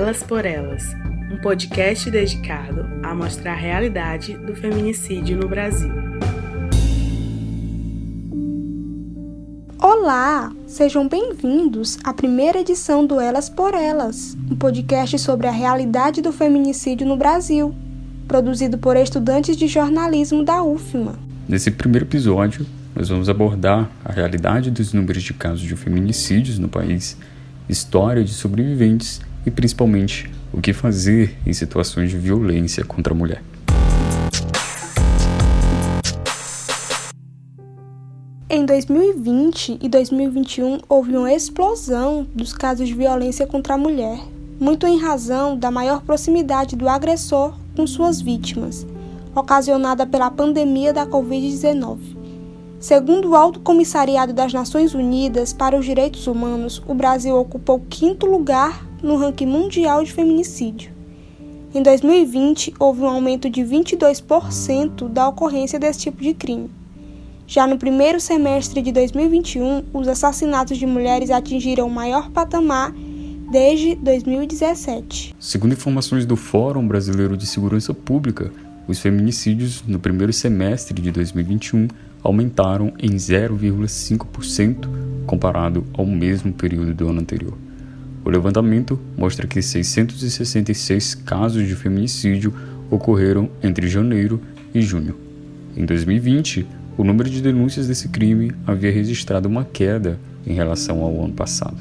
Elas por Elas, um podcast dedicado a mostrar a realidade do feminicídio no Brasil. Olá, sejam bem-vindos à primeira edição do Elas por Elas, um podcast sobre a realidade do feminicídio no Brasil, produzido por estudantes de jornalismo da UFMA. Nesse primeiro episódio, nós vamos abordar a realidade dos números de casos de feminicídios no país, história de sobreviventes e principalmente o que fazer em situações de violência contra a mulher. Em 2020 e 2021 houve uma explosão dos casos de violência contra a mulher, muito em razão da maior proximidade do agressor com suas vítimas, ocasionada pela pandemia da Covid-19. Segundo o Alto Comissariado das Nações Unidas para os Direitos Humanos, o Brasil ocupou o quinto lugar no ranking mundial de feminicídio. Em 2020, houve um aumento de 22% da ocorrência desse tipo de crime. Já no primeiro semestre de 2021, os assassinatos de mulheres atingiram o maior patamar desde 2017. Segundo informações do Fórum Brasileiro de Segurança Pública, os feminicídios no primeiro semestre de 2021 aumentaram em 0,5% comparado ao mesmo período do ano anterior. O levantamento mostra que 666 casos de feminicídio ocorreram entre janeiro e junho. Em 2020, o número de denúncias desse crime havia registrado uma queda em relação ao ano passado.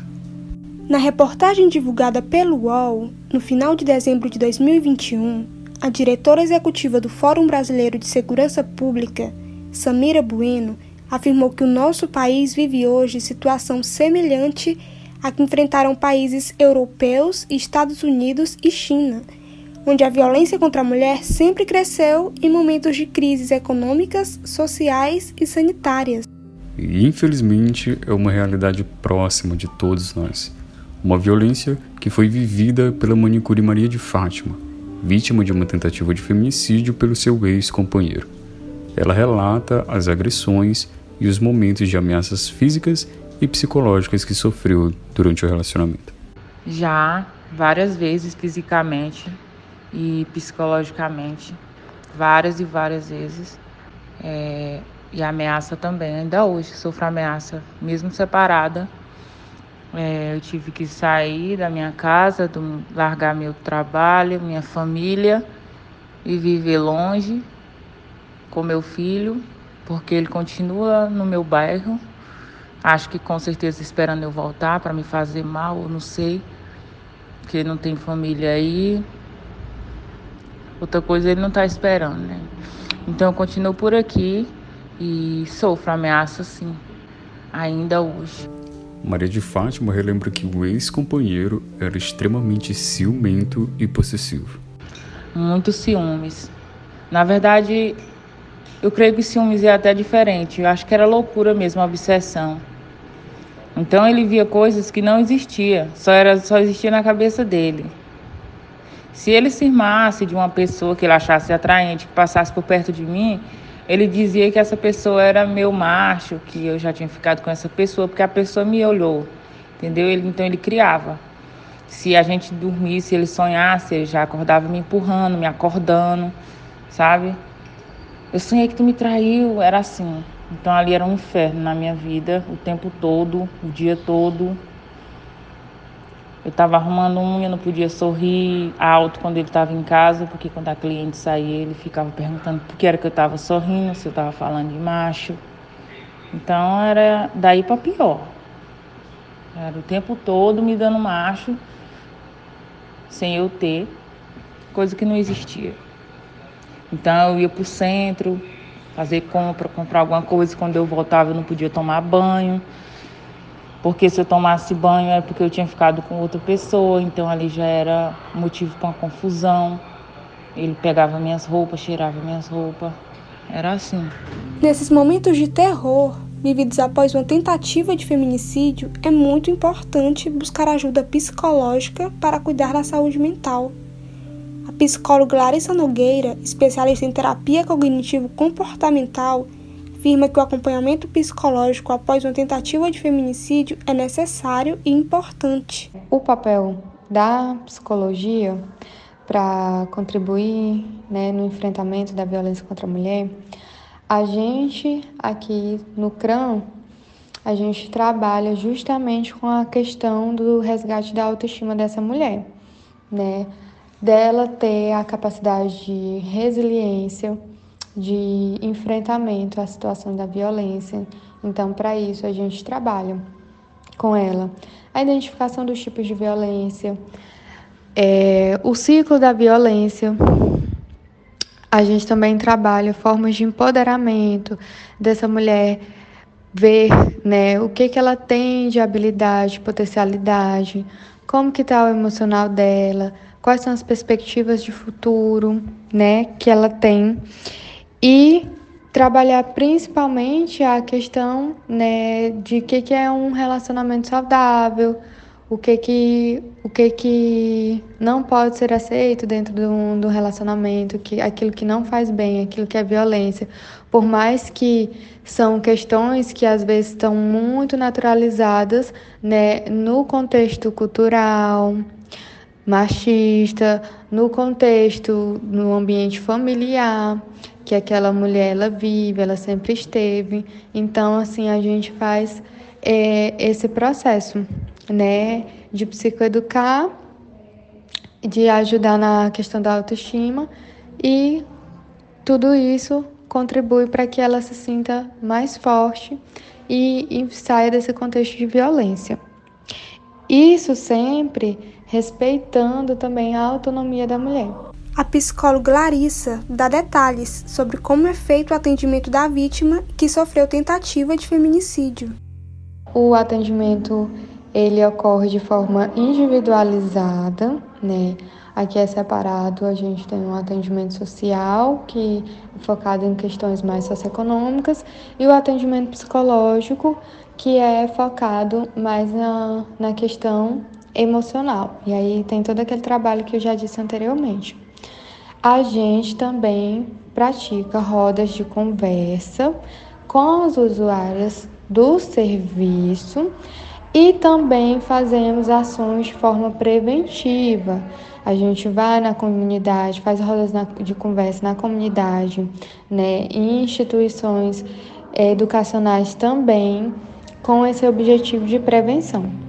Na reportagem divulgada pelo UOL, no final de dezembro de 2021, a diretora executiva do Fórum Brasileiro de Segurança Pública, Samira Bueno, afirmou que o nosso país vive hoje situação semelhante à que enfrentaram países europeus, Estados Unidos e China, onde a violência contra a mulher sempre cresceu em momentos de crises econômicas, sociais e sanitárias. E infelizmente é uma realidade próxima de todos nós. Uma violência que foi vivida pela manicure Maria de Fátima, vítima de uma tentativa de feminicídio pelo seu ex-companheiro. Ela relata as agressões e os momentos de ameaças físicas e psicológicas que sofreu durante o relacionamento. Já várias vezes fisicamente e psicologicamente, várias e várias vezes. É, e ameaça também, ainda hoje sofro ameaça, mesmo separada. É, eu tive que sair da minha casa, do, largar meu trabalho, minha família e viver longe com meu filho, porque ele continua no meu bairro. Acho que com certeza esperando eu voltar para me fazer mal, eu não sei, porque não tem família aí. Outra coisa ele não está esperando, né? Então eu continuo por aqui e sofro ameaça sim, ainda hoje. Maria de Fátima relembra que o ex-companheiro era extremamente ciumento e possessivo. Muito ciúmes. Na verdade, eu creio que ciúmes é até diferente. Eu acho que era loucura mesmo, obsessão. Então ele via coisas que não existia, só era só existia na cabeça dele. Se ele se irmasse de uma pessoa que ele achasse atraente, que passasse por perto de mim, ele dizia que essa pessoa era meu macho, que eu já tinha ficado com essa pessoa porque a pessoa me olhou, entendeu? Ele, então ele criava. Se a gente dormisse, ele sonhasse, ele já acordava me empurrando, me acordando, sabe? Eu sonhei que tu me traiu, era assim. Então ali era um inferno na minha vida, o tempo todo, o dia todo. Eu estava arrumando unha, não podia sorrir alto quando ele estava em casa, porque quando a cliente saía, ele ficava perguntando por que era que eu estava sorrindo, se eu estava falando de macho. Então era daí para pior. Era o tempo todo me dando macho, sem eu ter, coisa que não existia. Então eu ia para o centro, fazer compra, comprar alguma coisa. Quando eu voltava eu não podia tomar banho. Porque se eu tomasse banho é porque eu tinha ficado com outra pessoa, então ali já era motivo para uma confusão. Ele pegava minhas roupas, cheirava minhas roupas. Era assim. Nesses momentos de terror, vividos após uma tentativa de feminicídio, é muito importante buscar ajuda psicológica para cuidar da saúde mental psicóloga Larissa Nogueira, especialista em terapia cognitivo-comportamental, afirma que o acompanhamento psicológico após uma tentativa de feminicídio é necessário e importante. O papel da psicologia para contribuir né, no enfrentamento da violência contra a mulher, a gente aqui no CRAM, a gente trabalha justamente com a questão do resgate da autoestima dessa mulher, né? Dela ter a capacidade de resiliência, de enfrentamento à situação da violência. Então, para isso, a gente trabalha com ela a identificação dos tipos de violência, é, o ciclo da violência. A gente também trabalha formas de empoderamento dessa mulher, ver né, o que, que ela tem de habilidade, potencialidade, como que está o emocional dela, quais são as perspectivas de futuro né, que ela tem. E trabalhar principalmente a questão né, de que, que é um relacionamento saudável, o que que, o que que não pode ser aceito dentro do, do relacionamento, que aquilo que não faz bem, aquilo que é violência. Por mais que são questões que às vezes estão muito naturalizadas né, no contexto cultural, machista, no contexto, no ambiente familiar, que aquela mulher ela vive, ela sempre esteve. Então, assim, a gente faz é, esse processo, né, de psicoeducar, de ajudar na questão da autoestima e tudo isso contribui para que ela se sinta mais forte e, e saia desse contexto de violência. Isso sempre respeitando também a autonomia da mulher. A psicóloga Larissa dá detalhes sobre como é feito o atendimento da vítima que sofreu tentativa de feminicídio. O atendimento ele ocorre de forma individualizada, né? Aqui é separado, a gente tem um atendimento social, que é focado em questões mais socioeconômicas, e o atendimento psicológico, que é focado mais na, na questão emocional. E aí tem todo aquele trabalho que eu já disse anteriormente. A gente também pratica rodas de conversa com as usuárias do serviço e também fazemos ações de forma preventiva. A gente vai na comunidade, faz rodas de conversa na comunidade, né, em instituições educacionais também, com esse objetivo de prevenção.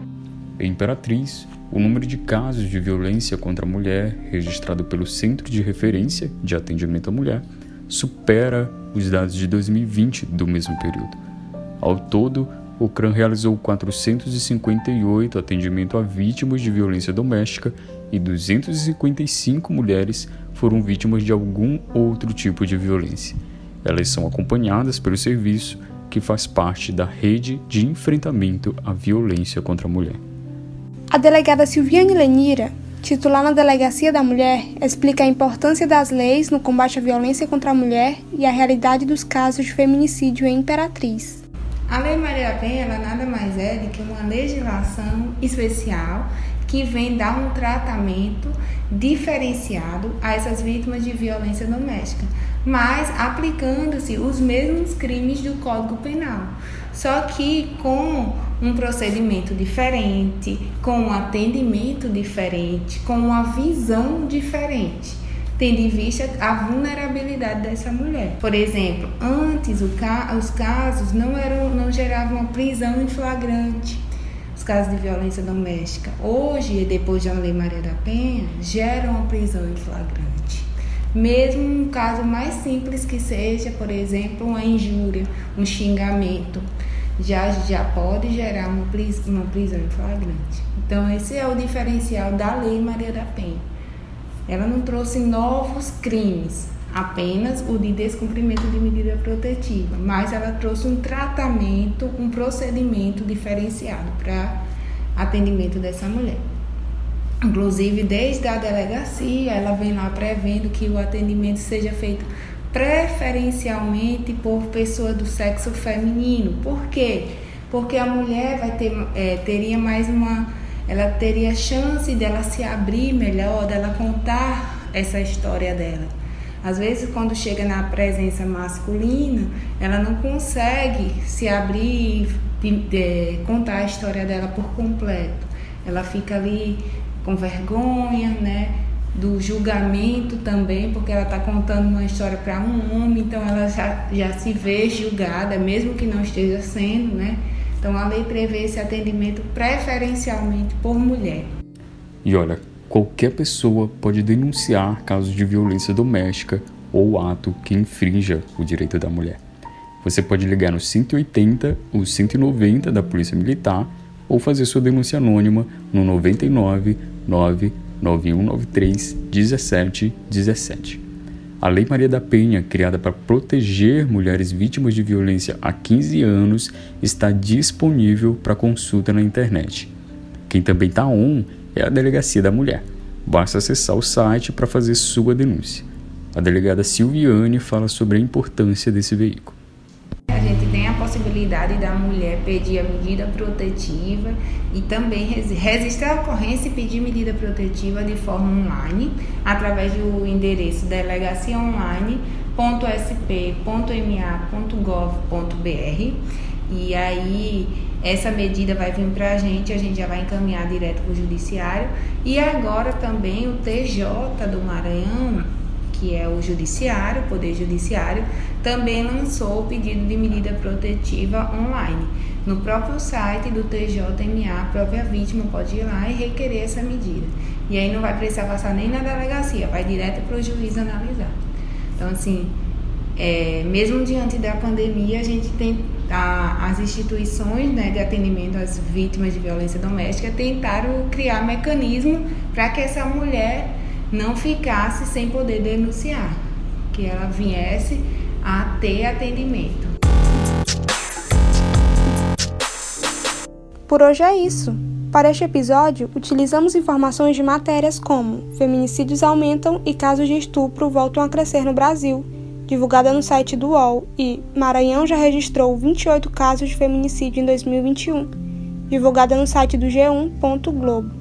Imperatriz, o número de casos de violência contra a mulher registrado pelo Centro de Referência de Atendimento à Mulher supera os dados de 2020 do mesmo período. Ao todo, o CRAM realizou 458 atendimentos a vítimas de violência doméstica e 255 mulheres foram vítimas de algum outro tipo de violência. Elas são acompanhadas pelo serviço que faz parte da rede de enfrentamento à violência contra a mulher. A delegada Silviane Lenira, titular na Delegacia da Mulher, explica a importância das leis no combate à violência contra a mulher e a realidade dos casos de feminicídio em Imperatriz. A Lei Maria Penha ela nada mais é do que uma legislação especial que vem dar um tratamento diferenciado a essas vítimas de violência doméstica, mas aplicando-se os mesmos crimes do Código Penal, só que com um procedimento diferente, com um atendimento diferente, com uma visão diferente, tendo em vista a vulnerabilidade dessa mulher. Por exemplo, antes ca os casos não eram, não geravam uma prisão em flagrante, os casos de violência doméstica. Hoje, depois da Lei Maria da Penha, geram uma prisão em flagrante. Mesmo um caso mais simples que seja, por exemplo, uma injúria, um xingamento já, já pode gerar uma, uma prisão em flagrante. Então, esse é o diferencial da Lei Maria da Penha. Ela não trouxe novos crimes, apenas o de descumprimento de medida protetiva, mas ela trouxe um tratamento, um procedimento diferenciado para atendimento dessa mulher. Inclusive, desde a delegacia, ela vem lá prevendo que o atendimento seja feito preferencialmente por pessoa do sexo feminino. Por quê? Porque a mulher vai ter, é, teria mais uma, ela teria chance dela se abrir melhor, dela contar essa história dela. Às vezes, quando chega na presença masculina, ela não consegue se abrir e contar a história dela por completo. Ela fica ali com vergonha, né? Do julgamento também, porque ela está contando uma história para um homem, então ela já, já se vê julgada, mesmo que não esteja sendo, né? Então a lei prevê esse atendimento preferencialmente por mulher. E olha, qualquer pessoa pode denunciar casos de violência doméstica ou ato que infrinja o direito da mulher. Você pode ligar no 180 ou 190 da Polícia Militar ou fazer sua denúncia anônima no 99 99193 1717. A Lei Maria da Penha, criada para proteger mulheres vítimas de violência há 15 anos, está disponível para consulta na internet. Quem também está on é a Delegacia da Mulher. Basta acessar o site para fazer sua denúncia. A delegada Silviane fala sobre a importância desse veículo possibilidade da mulher pedir a medida protetiva e também registrar a ocorrência e pedir medida protetiva de forma online, através do endereço delegaciaonline.sp.ma.gov.br. E aí essa medida vai vir para a gente, a gente já vai encaminhar direto para o judiciário. E agora também o TJ do Maranhão que é o Judiciário, o Poder Judiciário, também lançou o pedido de medida protetiva online. No próprio site do TJMA, a própria vítima pode ir lá e requerer essa medida. E aí não vai precisar passar nem na delegacia, vai direto para o juiz analisar. Então, assim, é, mesmo diante da pandemia, a gente tem a, as instituições né, de atendimento às vítimas de violência doméstica tentaram criar mecanismo para que essa mulher não ficasse sem poder denunciar, que ela viesse a ter atendimento. Por hoje é isso. Para este episódio, utilizamos informações de matérias como Feminicídios aumentam e casos de estupro voltam a crescer no Brasil, divulgada no site do UOL, e Maranhão já registrou 28 casos de feminicídio em 2021, divulgada no site do G1.globo.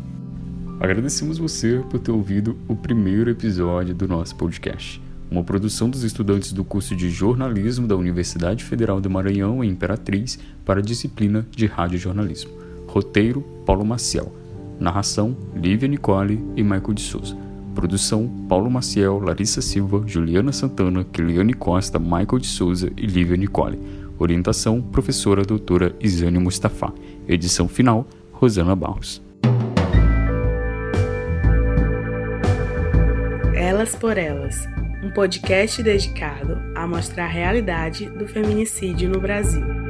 Agradecemos você por ter ouvido o primeiro episódio do nosso podcast, uma produção dos estudantes do curso de jornalismo da Universidade Federal do Maranhão em Imperatriz para a disciplina de radiojornalismo. Roteiro: Paulo Maciel. Narração: Lívia Nicole e Michael de Souza. Produção: Paulo Maciel, Larissa Silva, Juliana Santana, Kiliane Costa, Michael de Souza e Lívia Nicole. Orientação: Professora Doutora Isane Mustafa. Edição final: Rosana Barros. Elas por Elas, um podcast dedicado a mostrar a realidade do feminicídio no Brasil.